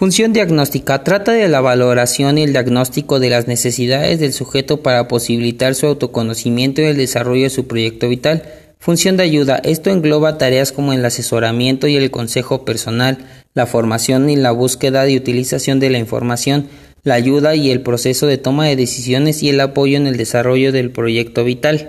Función diagnóstica. Trata de la valoración y el diagnóstico de las necesidades del sujeto para posibilitar su autoconocimiento y el desarrollo de su proyecto vital. Función de ayuda. Esto engloba tareas como el asesoramiento y el consejo personal, la formación y la búsqueda y utilización de la información, la ayuda y el proceso de toma de decisiones y el apoyo en el desarrollo del proyecto vital.